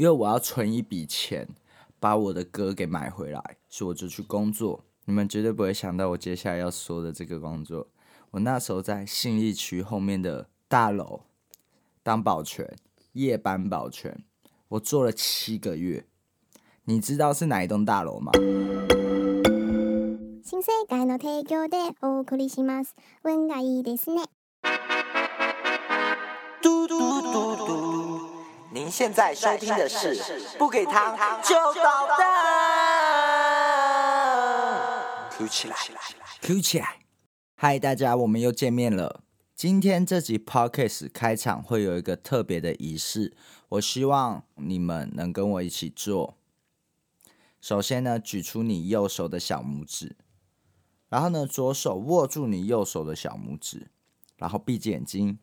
因为我要存一笔钱，把我的歌给买回来，所以我就去工作。你们绝对不会想到我接下来要说的这个工作。我那时候在信义区后面的大楼当保全，夜班保全，我做了七个月。你知道是哪一栋大楼吗？新世界の提供でお送りします。運がいいですね。嘟嘟嘟嘟， 您现在收听的是不给糖就捣蛋。Q 起来 Q 起来！嗨，大家，我们又见面了。今天这集 podcast 开场会有一个特别的仪式，我希望你们能跟我一起做。首先呢，举出你右手的小拇指，然后呢，左手握住你右手的小拇指，然后闭着眼睛。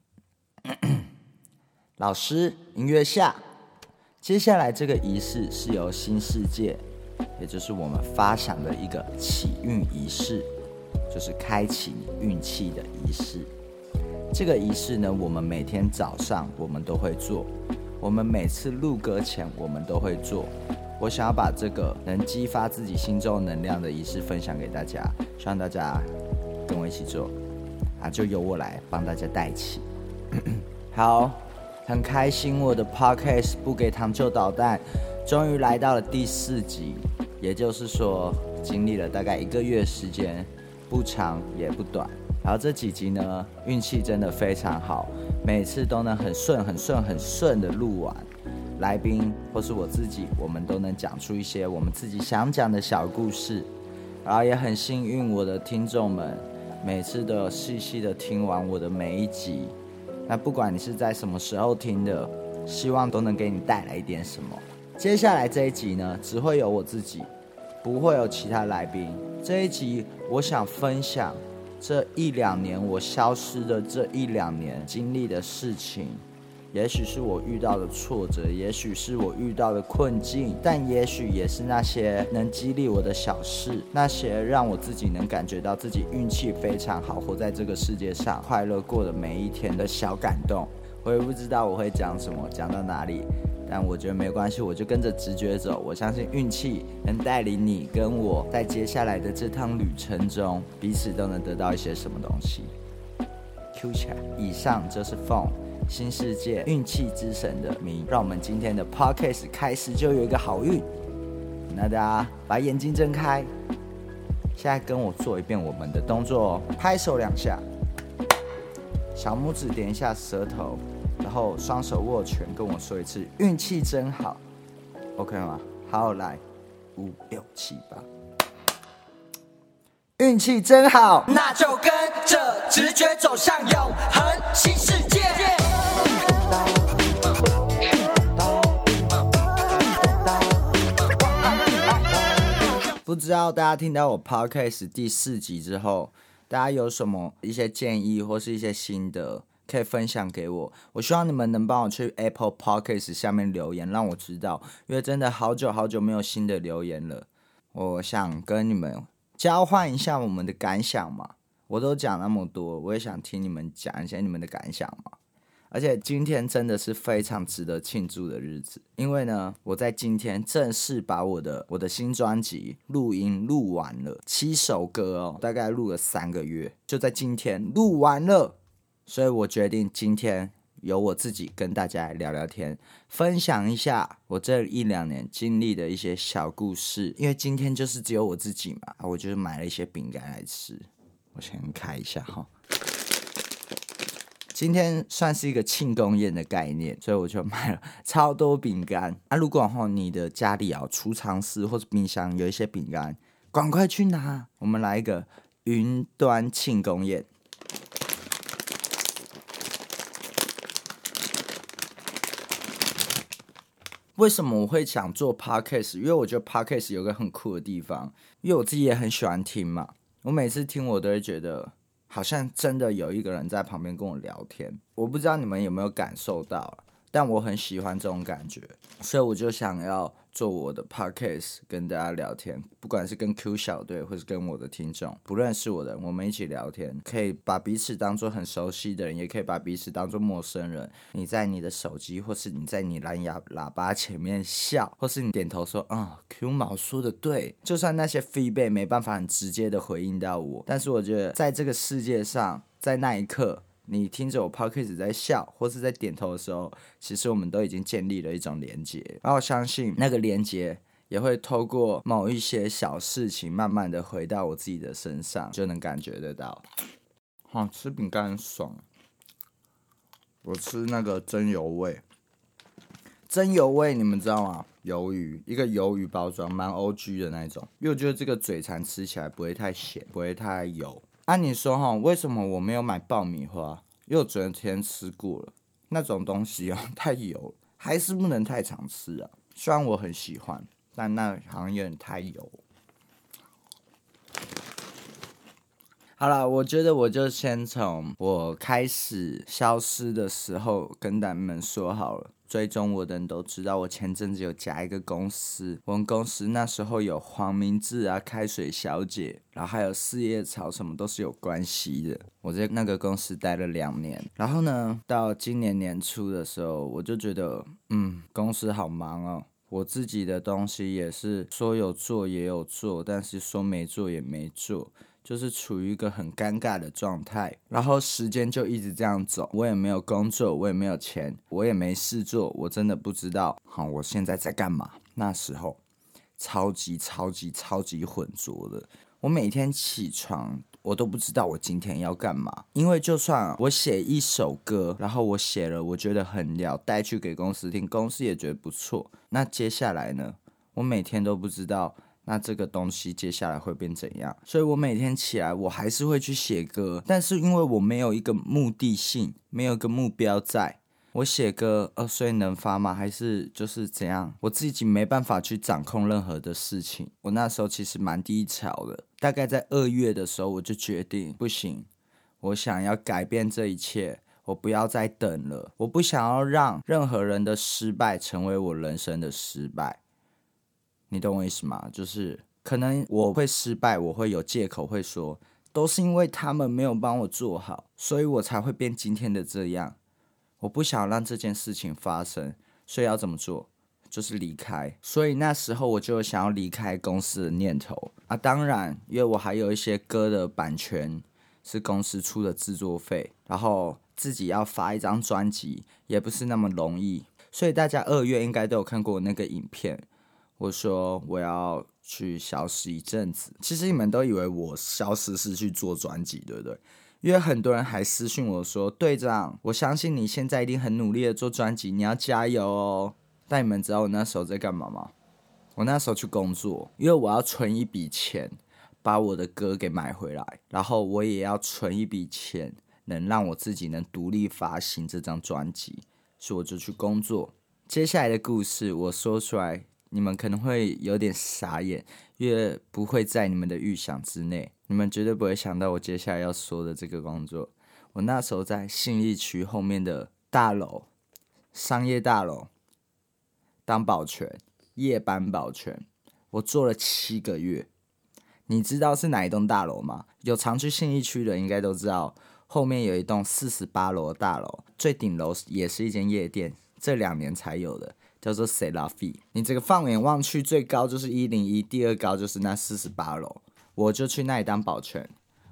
老师，音乐下。接下来这个仪式是由新世界，也就是我们发想的一个启运仪式，就是开启运气的仪式。这个仪式呢，我们每天早上我们都会做，我们每次录歌前我们都会做。我想要把这个能激发自己心中能量的仪式分享给大家，希望大家跟我一起做啊，就由我来帮大家带起。好，很开心我的 podcast 不给糖就捣蛋，终于来到了第四集，也就是说经历了大概一个月时间，不长也不短。然后这几集呢，运气真的非常好，每次都能很顺、很顺、很顺的录完。来宾或是我自己，我们都能讲出一些我们自己想讲的小故事，然后也很幸运，我的听众们每次都有细细的听完我的每一集。那不管你是在什么时候听的，希望都能给你带来一点什么。接下来这一集呢，只会有我自己，不会有其他来宾。这一集我想分享这一两年我消失的这一两年经历的事情。也许是我遇到的挫折，也许是我遇到的困境，但也许也是那些能激励我的小事，那些让我自己能感觉到自己运气非常好，活在这个世界上快乐过的每一天的小感动。我也不知道我会讲什么，讲到哪里，但我觉得没关系，我就跟着直觉走。我相信运气能带领你跟我在接下来的这趟旅程中，彼此都能得到一些什么东西。Q 起来，以上就是凤。新世界运气之神的名，让我们今天的 podcast 开始就有一个好运。那大家把眼睛睁开，现在跟我做一遍我们的动作哦，拍手两下，小拇指点一下舌头，然后双手握拳，跟我说一次运气真好，OK 吗？好，来，五六七八，运气真好，那就跟着直觉走向永恒新世界。不知道大家听到我 podcast 第四集之后，大家有什么一些建议或是一些心得可以分享给我？我希望你们能帮我去 Apple Podcast 下面留言，让我知道，因为真的好久好久没有新的留言了。我想跟你们交换一下我们的感想嘛，我都讲那么多，我也想听你们讲一下你们的感想嘛。而且今天真的是非常值得庆祝的日子，因为呢，我在今天正式把我的我的新专辑录音录完了，七首歌哦，大概录了三个月，就在今天录完了，所以我决定今天由我自己跟大家聊聊天，分享一下我这一两年经历的一些小故事。因为今天就是只有我自己嘛，我就是买了一些饼干来吃，我先开一下哈。今天算是一个庆功宴的概念，所以我就买了 超多饼干。啊，如果哈你的家里啊储藏室或者冰箱有一些饼干，赶快去拿。我们来一个云端庆功宴。为什么我会想做 podcast？因为我觉得 podcast 有个很酷的地方，因为我自己也很喜欢听嘛。我每次听我都会觉得。好像真的有一个人在旁边跟我聊天，我不知道你们有没有感受到，但我很喜欢这种感觉，所以我就想要做我的 podcast 跟大家聊天，不管是跟 Q 小队，或是跟我的听众，不认识我的人，我们一起聊天，可以把彼此当做很熟悉的人，也可以把彼此当做陌生人。你在你的手机，或是你在你蓝牙喇叭前面笑，或是你点头说啊、q 毛说的对，就算那些 feedback 没办法很直接的回应到我，但是我觉得在这个世界上，在那一刻。你听着我 podcast 在笑，或是在点头的时候，其实我们都已经建立了一种连接，然后相信那个连接也会透过某一些小事情，慢慢的回到我自己的身上，就能感觉得到。好、吃饼干爽，我吃那个真油味，真油味你们知道吗？鱿鱼一个鱿鱼包装，蛮 O G 的那种，因为我觉得这个嘴馋吃起来不会太咸，不会太油。按、你说哈，为什么我没有买爆米花？因为昨天吃过了，那种东西哦太油，还是不能太常吃啊。虽然我很喜欢，但那好像有点太油。好了，我觉得我就先从我开始消失的时候跟咱们说好了。追踪我的人都知道，我前阵子有加一个公司，我们公司那时候有黄明志啊、开水小姐，然后还有四叶草，什么都是有关系的。我在那个公司待了两年，然后呢，到今年年初的时候，我就觉得，嗯，公司好忙哦。我自己的东西也是说有做也有做，但是说没做也没做。就是处于一个很尴尬的状态，然后时间就一直这样走，我也没有工作，我也没有钱，我也没事做，我真的不知道，好，我现在在干嘛？那时候超级超级超级浑浊的，我每天起床，我都不知道我今天要干嘛，因为就算我写一首歌，然后我写了，我觉得很了，带去给公司听，公司也觉得不错，那接下来呢？我每天都不知道。那这个东西接下来会变怎样？所以我每天起来，我还是会去写歌，但是因为我没有一个目的性，没有一个目标在，我写歌，呃，所以能发吗？还是就是怎样？我自己没办法去掌控任何的事情。我那时候其实蛮低潮的，大概在二月的时候，我就决定不行，我想要改变这一切，我不要再等了，我不想要让任何人的失败成为我人生的失败。你懂我意思吗？就是可能我会失败，我会有借口，会说都是因为他们没有帮我做好，所以我才会变今天的这样。我不想让这件事情发生，所以要怎么做？就是离开。所以那时候我就想要离开公司的念头啊。当然，因为我还有一些歌的版权是公司出的制作费，然后自己要发一张专辑也不是那么容易。所以大家二月应该都有看过那个影片。我说我要去消失一阵子，其实你们都以为我消失是去做专辑，对不对？因为很多人还私信我说：“队长，我相信你现在一定很努力的做专辑，你要加油哦。”但你们知道我那时候在干嘛吗？我那时候去工作，因为我要存一笔钱，把我的歌给买回来，然后我也要存一笔钱，能让我自己能独立发行这张专辑，所以我就去工作。接下来的故事我说出来。你们可能会有点傻眼，因为不会在你们的预想之内。你们绝对不会想到我接下来要说的这个工作。我那时候在信义区后面的大楼，商业大楼当保全，夜班保全，我做了七个月。你知道是哪一栋大楼吗？有常去信义区的应该都知道，后面有一栋四十八楼的大楼，最顶楼也是一间夜店，这两年才有的。叫做 C 拉 V，你这个放眼望去，最高就是一零一，第二高就是那四十八楼。我就去那里当保全，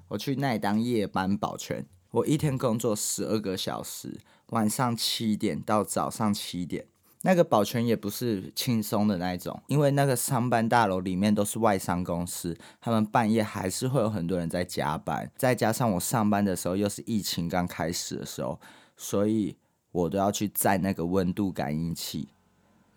我去那里当夜班保全，我一天工作十二个小时，晚上七点到早上七点。那个保全也不是轻松的那种，因为那个上班大楼里面都是外商公司，他们半夜还是会有很多人在加班，再加上我上班的时候又是疫情刚开始的时候，所以我都要去载那个温度感应器。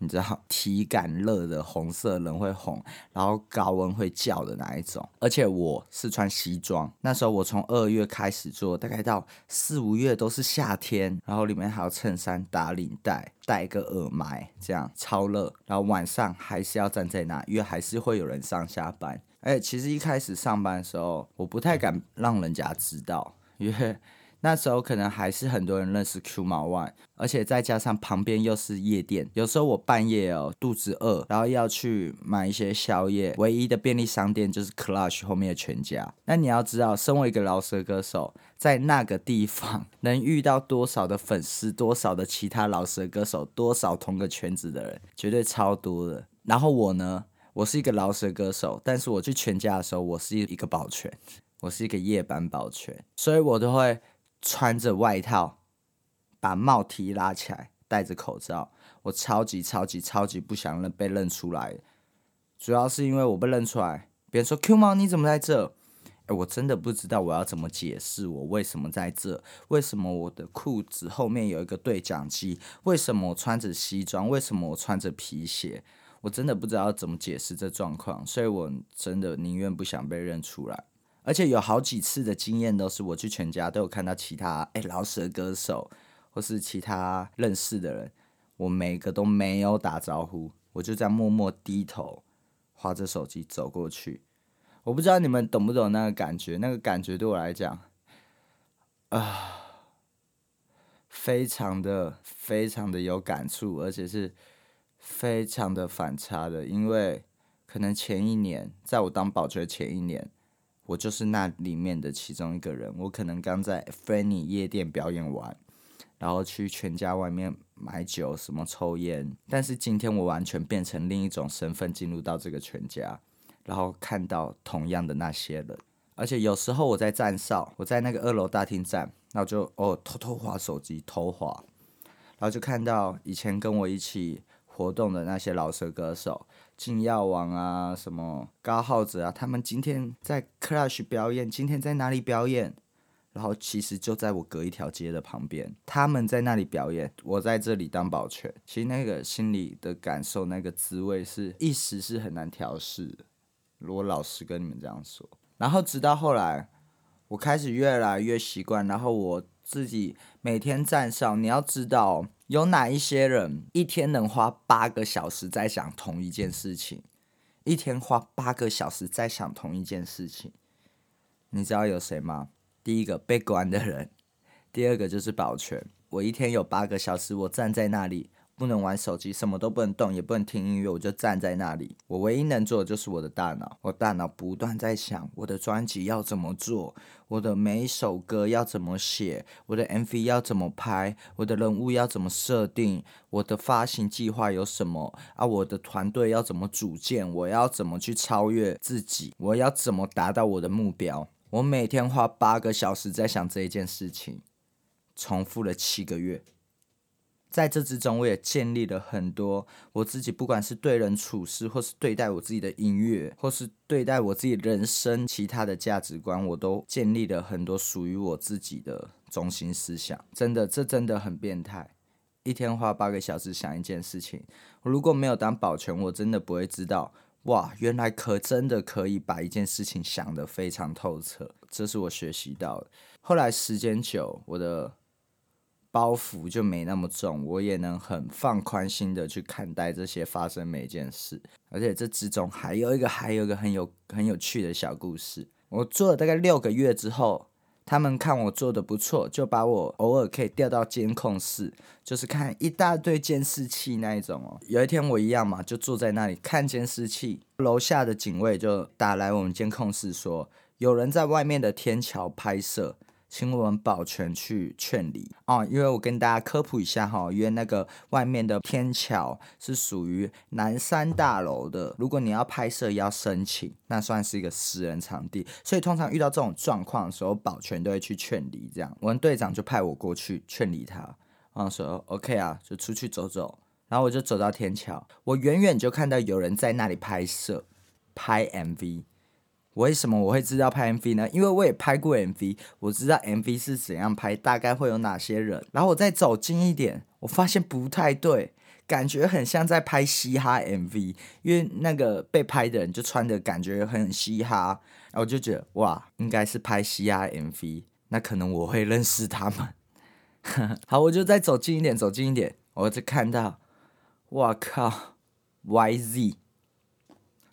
你知道体感热的红色人会红，然后高温会叫的那一种。而且我是穿西装，那时候我从二月开始做，大概到四五月都是夏天，然后里面还有衬衫、打领带、戴个耳麦，这样超热。然后晚上还是要站在那，因为还是会有人上下班。哎，其实一开始上班的时候，我不太敢让人家知道，因为那时候可能还是很多人认识 Q 毛 One，而且再加上旁边又是夜店，有时候我半夜哦肚子饿，然后要去买一些宵夜，唯一的便利商店就是 Clutch 后面的全家。那你要知道，身为一个饶舌歌手，在那个地方能遇到多少的粉丝，多少的其他饶舌歌手，多少同个圈子的人，绝对超多的。然后我呢，我是一个饶舌歌手，但是我去全家的时候，我是一个保全，我是一个夜班保全，所以我都会。穿着外套，把帽提拉起来，戴着口罩，我超级超级超级不想认被认出来，主要是因为我被认出来，别人说 Q 猫你怎么在这？哎，我真的不知道我要怎么解释我为什么在这，为什么我的裤子后面有一个对讲机，为什么我穿着西装，为什么我穿着皮鞋，我真的不知道怎么解释这状况，所以我真的宁愿不想被认出来。而且有好几次的经验都是我去全家都有看到其他哎老舌歌手或是其他认识的人，我每个都没有打招呼，我就在默默低头划着手机走过去。我不知道你们懂不懂那个感觉？那个感觉对我来讲啊，非常的非常的有感触，而且是非常的反差的，因为可能前一年在我当保洁前一年。我就是那里面的其中一个人。我可能刚在 f a n n y 夜店表演完，然后去全家外面买酒，什么抽烟。但是今天我完全变成另一种身份进入到这个全家，然后看到同样的那些人。而且有时候我在站哨，我在那个二楼大厅站，然后就哦偷偷划手机，偷划，然后就看到以前跟我一起活动的那些老舌歌手。金耀王啊，什么高浩子啊，他们今天在 Clash 表演，今天在哪里表演？然后其实就在我隔一条街的旁边，他们在那里表演，我在这里当保全。其实那个心里的感受，那个滋味是一时是很难调试的。我老实跟你们这样说。然后直到后来，我开始越来越习惯，然后我自己每天站上，你要知道。有哪一些人一天能花八个小时在想同一件事情？一天花八个小时在想同一件事情，你知道有谁吗？第一个被关的人，第二个就是保全。我一天有八个小时，我站在那里。不能玩手机，什么都不能动，也不能听音乐，我就站在那里。我唯一能做的就是我的大脑，我大脑不断在想我的专辑要怎么做，我的每一首歌要怎么写，我的 MV 要怎么拍，我的人物要怎么设定，我的发行计划有什么啊？我的团队要怎么组建？我要怎么去超越自己？我要怎么达到我的目标？我每天花八个小时在想这一件事情，重复了七个月。在这之中，我也建立了很多我自己，不管是对人处事，或是对待我自己的音乐，或是对待我自己人生其他的价值观，我都建立了很多属于我自己的中心思想。真的，这真的很变态。一天花八个小时想一件事情，我如果没有当保全，我真的不会知道，哇，原来可真的可以把一件事情想得非常透彻。这是我学习到的。后来时间久，我的。包袱就没那么重，我也能很放宽心的去看待这些发生每件事。而且这之中还有一个，还有一个很有很有趣的小故事。我做了大概六个月之后，他们看我做的不错，就把我偶尔可以调到监控室，就是看一大堆监视器那一种哦。有一天我一样嘛，就坐在那里看监视器，楼下的警卫就打来我们监控室说，有人在外面的天桥拍摄。请我们保全去劝离哦，因为我跟大家科普一下哈，因为那个外面的天桥是属于南山大楼的，如果你要拍摄要申请，那算是一个私人场地，所以通常遇到这种状况的时候，保全都会去劝离。这样，我们队长就派我过去劝离他，然后说 OK 啊，就出去走走，然后我就走到天桥，我远远就看到有人在那里拍摄拍 MV。为什么我会知道拍 MV 呢？因为我也拍过 MV，我知道 MV 是怎样拍，大概会有哪些人。然后我再走近一点，我发现不太对，感觉很像在拍嘻哈 MV，因为那个被拍的人就穿的感觉很嘻哈，然后我就觉得哇，应该是拍嘻哈 MV，那可能我会认识他们。好，我就再走近一点，走近一点，我就看到，哇靠，YZ，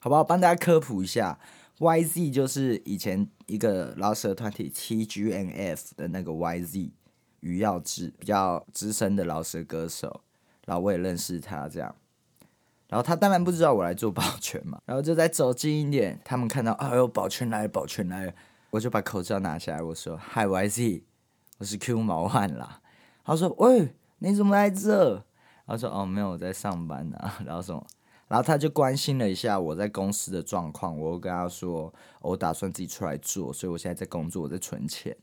好不好？帮大家科普一下。YZ 就是以前一个老舍团体 TGNF 的那个 YZ 余耀志，比较资深的老舍歌手，然后我也认识他这样。然后他当然不知道我来做保全嘛，然后就再走近一点，他们看到，哎呦，保全来了，保全来了，我就把口罩拿下来，我说：“Hi YZ，我是 Q 毛汉啦。”他说：“喂，你怎么来这？”他说：“哦，没有，我在上班呢。”然后什么？然后他就关心了一下我在公司的状况，我跟他说：“我打算自己出来做，所以我现在在工作，我在存钱。”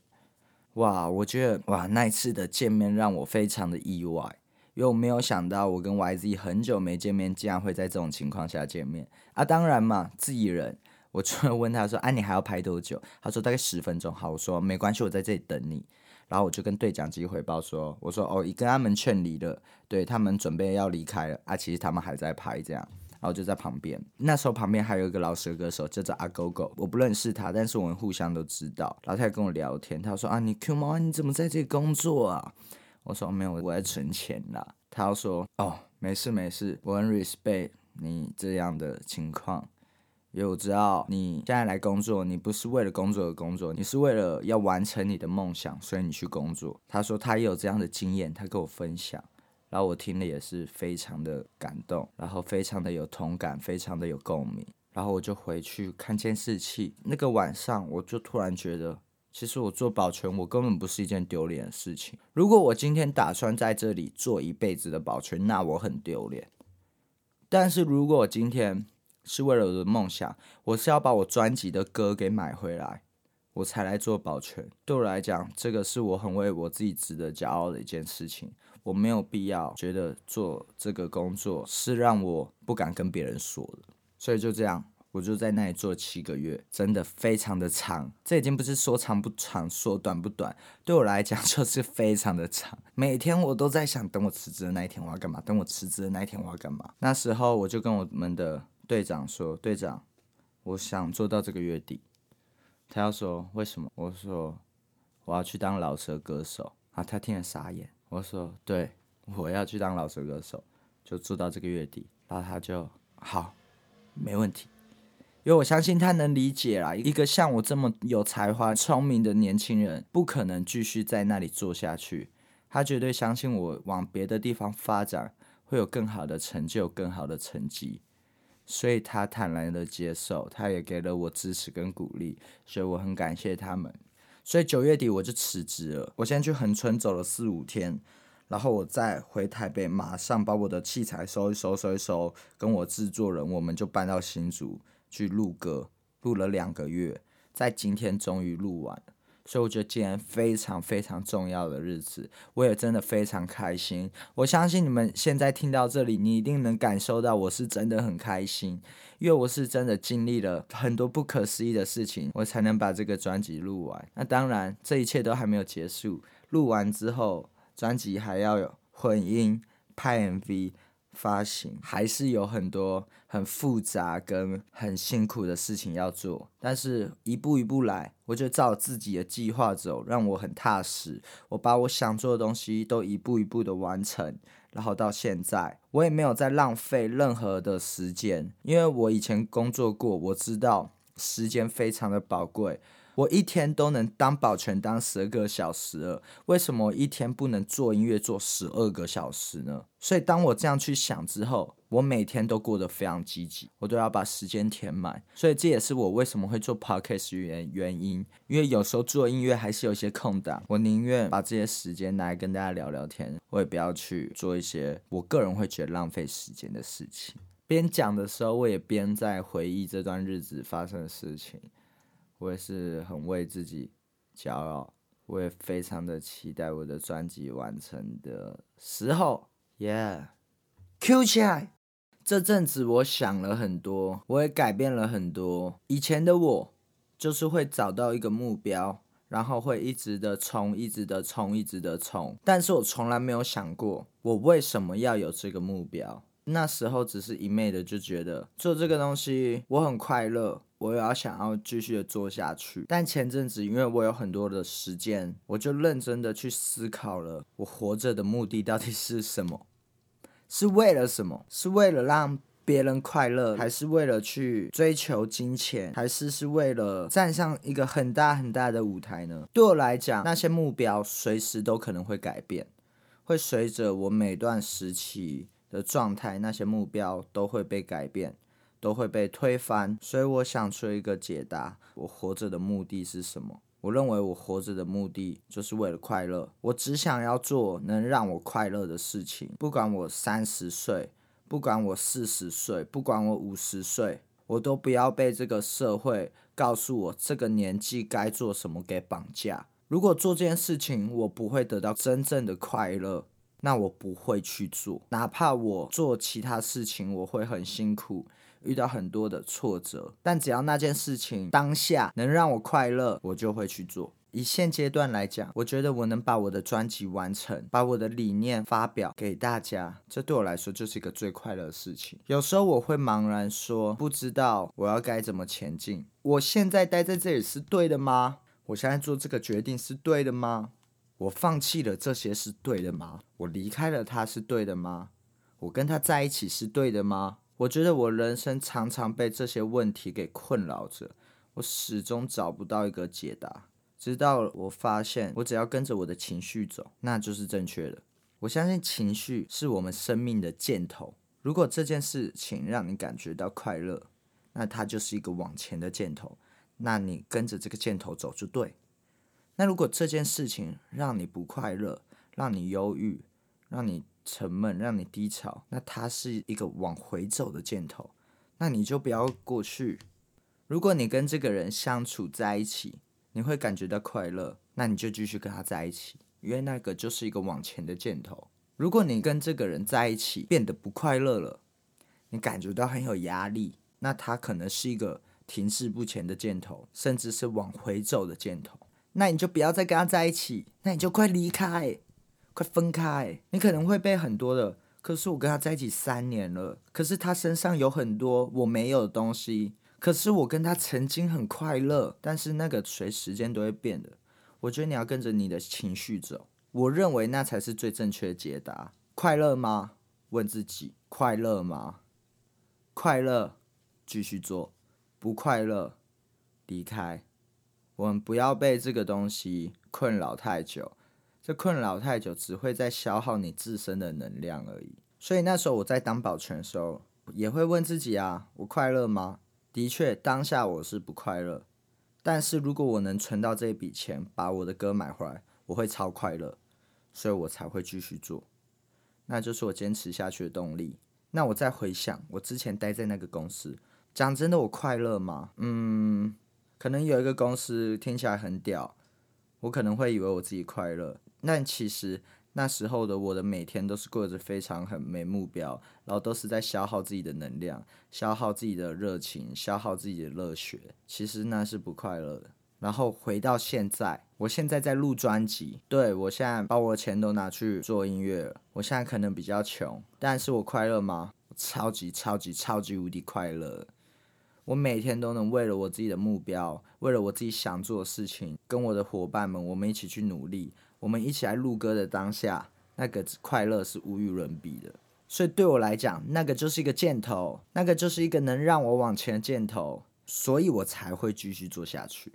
哇，我觉得哇，那一次的见面让我非常的意外。因为我没有想到，我跟 YZ 很久没见面，竟然会在这种情况下见面啊！当然嘛，自己人，我就问他说：“啊，你还要拍多久？”他说：“大概十分钟。”好，我说：“没关系，我在这里等你。”然后我就跟对讲机回报说：“我说哦，已跟他们劝离了，对他们准备要离开了啊，其实他们还在拍这样。”然后就在旁边，那时候旁边还有一个老舌歌手叫做阿狗狗，我不认识他，但是我们互相都知道。然后他也跟我聊天，他说：“啊，你 Q 猫，你怎么在这里工作啊？”我说没有，我在存钱啦。他说哦，没事没事，我很 respect 你这样的情况，因为我知道你现在来工作，你不是为了工作而工作，你是为了要完成你的梦想，所以你去工作。他说他也有这样的经验，他跟我分享，然后我听了也是非常的感动，然后非常的有同感，非常的有共鸣。然后我就回去看监视器，那个晚上我就突然觉得。其实我做保全，我根本不是一件丢脸的事情。如果我今天打算在这里做一辈子的保全，那我很丢脸。但是如果今天是为了我的梦想，我是要把我专辑的歌给买回来，我才来做保全。对我来讲，这个是我很为我自己值得骄傲的一件事情。我没有必要觉得做这个工作是让我不敢跟别人说的。所以就这样。我就在那里做七个月，真的非常的长。这已经不是说长不长，说短不短，对我来讲 就是非常的长。每天我都在想，等我辞职的那一天我要干嘛？等我辞职的那一天我要干嘛？那时候我就跟我们的队长说：“队长，我想做到这个月底。”他要说为什么？我说我要去当老舌歌手啊！他听了傻眼。我说：“对，我要去当老舌歌手，就做到这个月底。”然后他就好，没问题。因为我相信他能理解啦，一个像我这么有才华、聪明的年轻人，不可能继续在那里做下去。他绝对相信我往别的地方发展会有更好的成就、更好的成绩，所以他坦然的接受，他也给了我支持跟鼓励，所以我很感谢他们。所以九月底我就辞职了，我先去横村走了四五天，然后我再回台北，马上把我的器材收一收、收一收，跟我制作人，我们就搬到新竹。去录歌，录了两个月，在今天终于录完了，所以我觉得今天非常非常重要的日子，我也真的非常开心。我相信你们现在听到这里，你一定能感受到我是真的很开心，因为我是真的经历了很多不可思议的事情，我才能把这个专辑录完。那当然，这一切都还没有结束，录完之后，专辑还要有混音、拍 MV。发行还是有很多很复杂跟很辛苦的事情要做，但是一步一步来，我就照自己的计划走，让我很踏实。我把我想做的东西都一步一步的完成，然后到现在，我也没有再浪费任何的时间，因为我以前工作过，我知道时间非常的宝贵。我一天都能当保全当十二个小时了，为什么我一天不能做音乐做十二个小时呢？所以当我这样去想之后，我每天都过得非常积极，我都要把时间填满。所以这也是我为什么会做 podcast 原原因，因为有时候做音乐还是有一些空档，我宁愿把这些时间拿来跟大家聊聊天，我也不要去做一些我个人会觉得浪费时间的事情。边讲的时候，我也边在回忆这段日子发生的事情。我也是很为自己骄傲，我也非常的期待我的专辑完成的时候，Yeah，Q 起来！这阵子我想了很多，我也改变了很多。以前的我就是会找到一个目标，然后会一直的冲，一直的冲，一直的冲。但是我从来没有想过，我为什么要有这个目标。那时候只是一昧的就觉得做这个东西我很快乐。我也要想要继续的做下去，但前阵子因为我有很多的时间，我就认真的去思考了，我活着的目的到底是什么？是为了什么？是为了让别人快乐，还是为了去追求金钱，还是是为了站上一个很大很大的舞台呢？对我来讲，那些目标随时都可能会改变，会随着我每段时期的状态，那些目标都会被改变，都会被推翻。所以我想出一个解答：我活着的目的是什么？我认为我活着的目的就是为了快乐。我只想要做能让我快乐的事情，不管我三十岁。不管我四十岁，不管我五十岁，我都不要被这个社会告诉我这个年纪该做什么给绑架。如果做这件事情我不会得到真正的快乐，那我不会去做。哪怕我做其他事情，我会很辛苦，遇到很多的挫折，但只要那件事情当下能让我快乐，我就会去做。以现阶段来讲，我觉得我能把我的专辑完成，把我的理念发表给大家，这对我来说就是一个最快乐的事情。有时候我会茫然说，不知道我要该怎么前进。我现在待在这里是对的吗？我现在做这个决定是对的吗？我放弃了这些是对的吗？我离开了他是对的吗？我跟他在一起是对的吗？我觉得我人生常常被这些问题给困扰着，我始终找不到一个解答。直到我发现，我只要跟着我的情绪走，那就是正确的。我相信情绪是我们生命的箭头。如果这件事情让你感觉到快乐，那它就是一个往前的箭头，那你跟着这个箭头走就对。那如果这件事情让你不快乐，让你忧郁，让你沉闷，让你低潮，那它是一个往回走的箭头，那你就不要过去。如果你跟这个人相处在一起，你会感觉到快乐，那你就继续跟他在一起，因为那个就是一个往前的箭头。如果你跟这个人在一起变得不快乐了，你感觉到很有压力，那他可能是一个停滞不前的箭头，甚至是往回走的箭头。那你就不要再跟他在一起，那你就快离开，快分开。你可能会被很多的，可是我跟他在一起三年了，可是他身上有很多我没有的东西。可是我跟他曾经很快乐，但是那个随时间都会变的。我觉得你要跟着你的情绪走，我认为那才是最正确的解答。快乐吗？问自己，快乐吗？快乐，继续做；不快乐，离开。我们不要被这个东西困扰太久，这困扰太久只会在消耗你自身的能量而已。所以那时候我在当保全的时候，也会问自己啊：我快乐吗？的确，当下我是不快乐，但是如果我能存到这一笔钱，把我的歌买回来，我会超快乐，所以我才会继续做，那就是我坚持下去的动力。那我再回想，我之前待在那个公司，讲真的，我快乐吗？嗯，可能有一个公司听起来很屌，我可能会以为我自己快乐，但其实。那时候的我的每天都是过着非常很没目标，然后都是在消耗自己的能量，消耗自己的热情，消耗自己的热血。其实那是不快乐的。然后回到现在，我现在在录专辑，对我现在把我的钱都拿去做音乐。我现在可能比较穷，但是我快乐吗？超级超级超级无敌快乐！我每天都能为了我自己的目标，为了我自己想做的事情，跟我的伙伴们，我们一起去努力。我们一起来录歌的当下，那个快乐是无与伦比的。所以对我来讲，那个就是一个箭头，那个就是一个能让我往前的箭头，所以我才会继续做下去。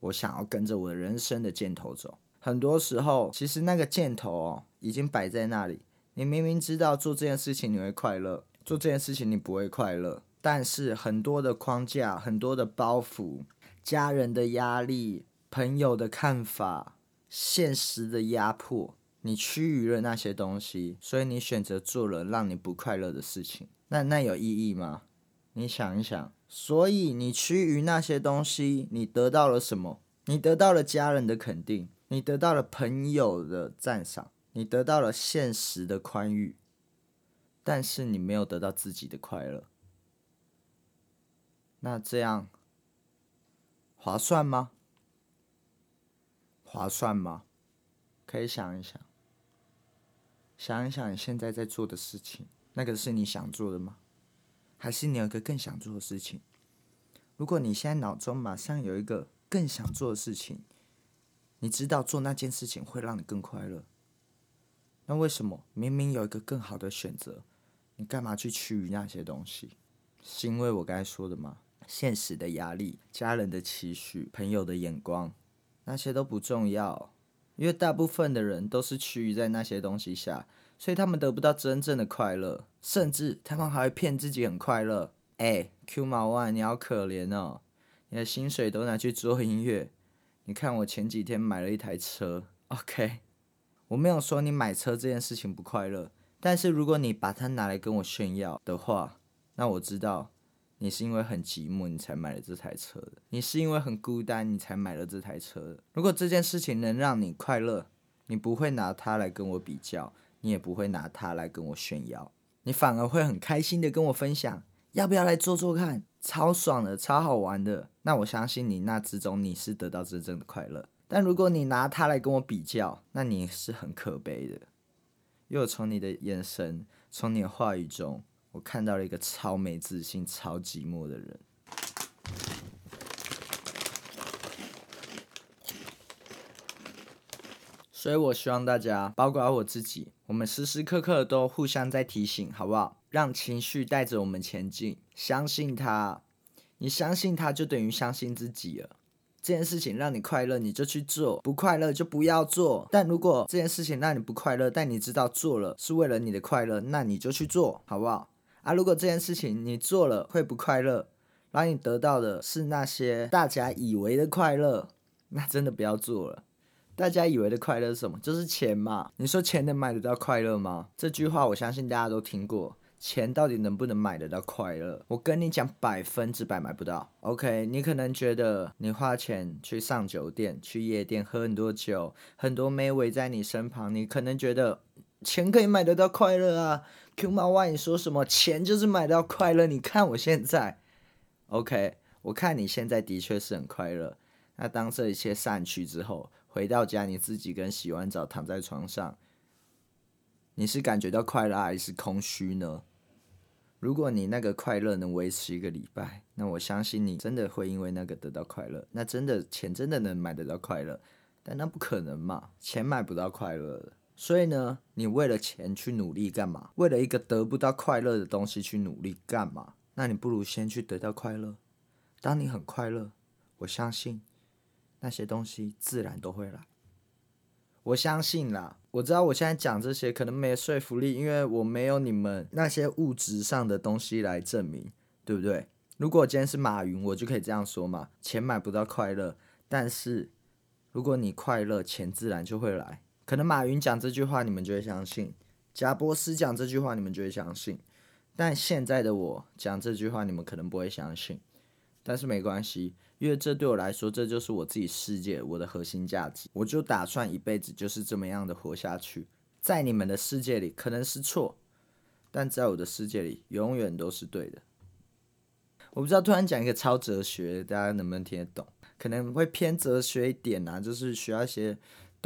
我想要跟着我的人生的箭头走。很多时候，其实那个箭头哦，已经摆在那里。你明明知道做这件事情你会快乐，做这件事情你不会快乐，但是很多的框架、很多的包袱、家人的压力、朋友的看法。现实的压迫，你趋于了那些东西，所以你选择做了让你不快乐的事情。那那有意义吗？你想一想。所以你趋于那些东西，你得到了什么？你得到了家人的肯定，你得到了朋友的赞赏，你得到了现实的宽裕，但是你没有得到自己的快乐。那这样划算吗？划算吗？可以想一想，想一想你现在在做的事情，那个是你想做的吗？还是你有一个更想做的事情？如果你现在脑中马上有一个更想做的事情，你知道做那件事情会让你更快乐，那为什么明明有一个更好的选择，你干嘛去趋于那些东西？是因为我刚才说的吗？现实的压力、家人的期许、朋友的眼光，那些都不重要，因为大部分的人都是趋于在那些东西下，所以他们得不到真正的快乐，甚至他们还会骗自己很快乐。哎，Q 毛万，你好可怜哦，你的薪水都拿去做音乐。你看我前几天买了一台车，OK，我没有说你买车这件事情不快乐，但是如果你把它拿来跟我炫耀的话，那我知道。你是因为很寂寞，你才买了这台车的；你是因为很孤单，你才买了这台车的。如果这件事情能让你快乐，你不会拿它来跟我比较，你也不会拿它来跟我炫耀，你反而会很开心的跟我分享，要不要来做做看？超爽的，超好玩的。那我相信你那之中你是得到真正的快乐。但如果你拿它来跟我比较，那你是很可悲的。因为从你的眼神，从你的话语中。我看到了一个超没自信、超寂寞的人，所以我希望大家，包括我自己，我们时时刻刻都互相在提醒，好不好？让情绪带着我们前进，相信他，你相信他，就等于相信自己了。这件事情让你快乐，你就去做；不快乐就不要做。但如果这件事情让你不快乐，但你知道做了是为了你的快乐，那你就去做，好不好？啊，如果这件事情你做了会不快乐，然后你得到的是那些大家以为的快乐，那真的不要做了。大家以为的快乐是什么？就是钱嘛。你说钱能买得到快乐吗？这句话我相信大家都听过。钱到底能不能买得到快乐？我跟你讲，百分之百买不到。OK，你可能觉得你花钱去上酒店、去夜店喝很多酒，很多妹围在你身旁，你可能觉得钱可以买得到快乐啊。Q 妈 Y，你说什么？钱就是买到快乐。你看我现在，OK，我看你现在的确是很快乐。那当这一切散去之后，回到家，你自己跟洗完澡躺在床上，你是感觉到快乐还是空虚呢？如果你那个快乐能维持一个礼拜，那我相信你真的会因为那个得到快乐。那真的钱真的能买得到快乐？但那不可能嘛，钱买不到快乐的。所以呢，你为了钱去努力干嘛？为了一个得不到快乐的东西去努力干嘛？那你不如先去得到快乐。当你很快乐，我相信那些东西自然都会来。我相信啦，我知道我现在讲这些可能没说服力，因为我没有你们那些物质上的东西来证明，对不对？如果今天是马云，我就可以这样说嘛：钱买不到快乐，但是如果你快乐，钱自然就会来。可能马云讲这句话，你们就会相信；贾博士讲这句话，你们就会相信。但现在的我讲这句话，你们可能不会相信。但是没关系，因为这对我来说，这就是我自己世界，我的核心价值。我就打算一辈子就是这么样的活下去。在你们的世界里可能是错，但在我的世界里永远都是对的。我不知道突然讲一个超哲学，大家能不能听得懂？可能会偏哲学一点啊，就是需要一些。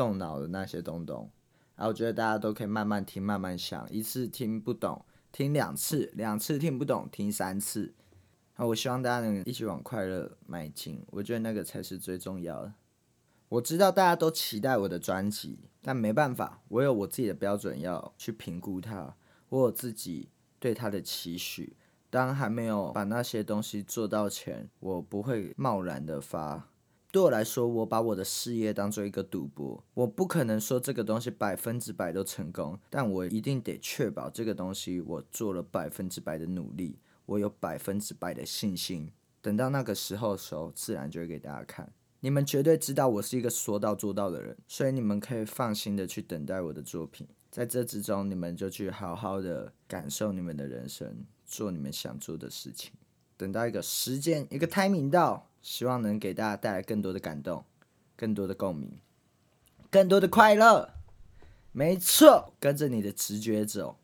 动脑的那些东东，然后我觉得大家都可以慢慢听，慢慢想，一次听不懂，听两次，两次听不懂，听三次。啊，我希望大家能一起往快乐迈进，我觉得那个才是最重要的。我知道大家都期待我的专辑，但没办法，我有我自己的标准要去评估它，我有自己对它的期许。当还没有把那些东西做到前，我不会贸然的发。对我来说，我把我的事业当做一个赌博，我不可能说这个东西百分之百都成功，但我一定得确保这个东西我做了百分之百的努力，我有百分之百的信心。等到那个时候的时候，自然就会给大家看。你们绝对知道我是一个说到做到的人，所以你们可以放心的去等待我的作品。在这之中，你们就去好好的感受你们的人生，做你们想做的事情。等到一个时间，一个 timing 到。希望能给大家带来更多的感动，更多的共鸣，更多的快乐。没错，跟着你的直觉走，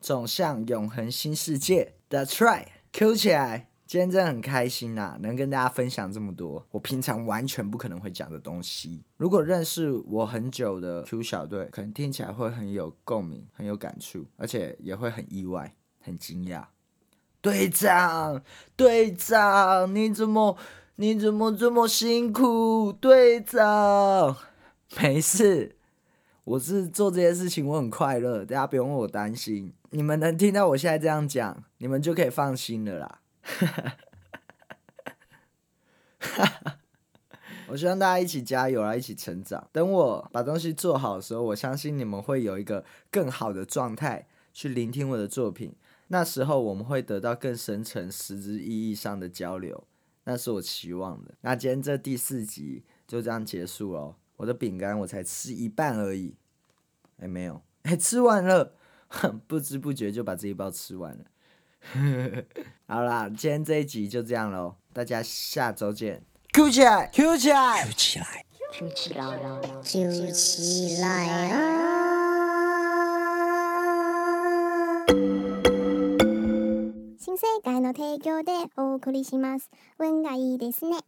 走向永恒新世界。That's right，Q 起来！今天真的很开心呐，能跟大家分享这么多我平常完全不可能会讲的东西。如果认识我很久的 Q 小队，可能听起来会很有共鸣，很有感触，而且也会很意外，很惊讶。队长，队长，你怎么？你怎么这么辛苦，队长？没事，我是做这些事情，我很快乐，大家不用我担心。你们能听到我现在这样讲，你们就可以放心了啦。我希望大家一起加油啊，一起成长。等我把东西做好的时候，我相信你们会有一个更好的状态去聆听我的作品。那时候我们会得到更深层、实质意义上的交流，那是我期望的。那今天这第四集就这样结束哦。我的饼干我才吃一半而已，哎，没有，哎，吃完了，哼不知不觉就把这一包吃完了。好啦，今天这一集就这样喽，大家下周见，Q 起来，Q 起来，Q 起来，Q 起来，Q 起来啊！新世界の提供でお送りします。運がいいですね。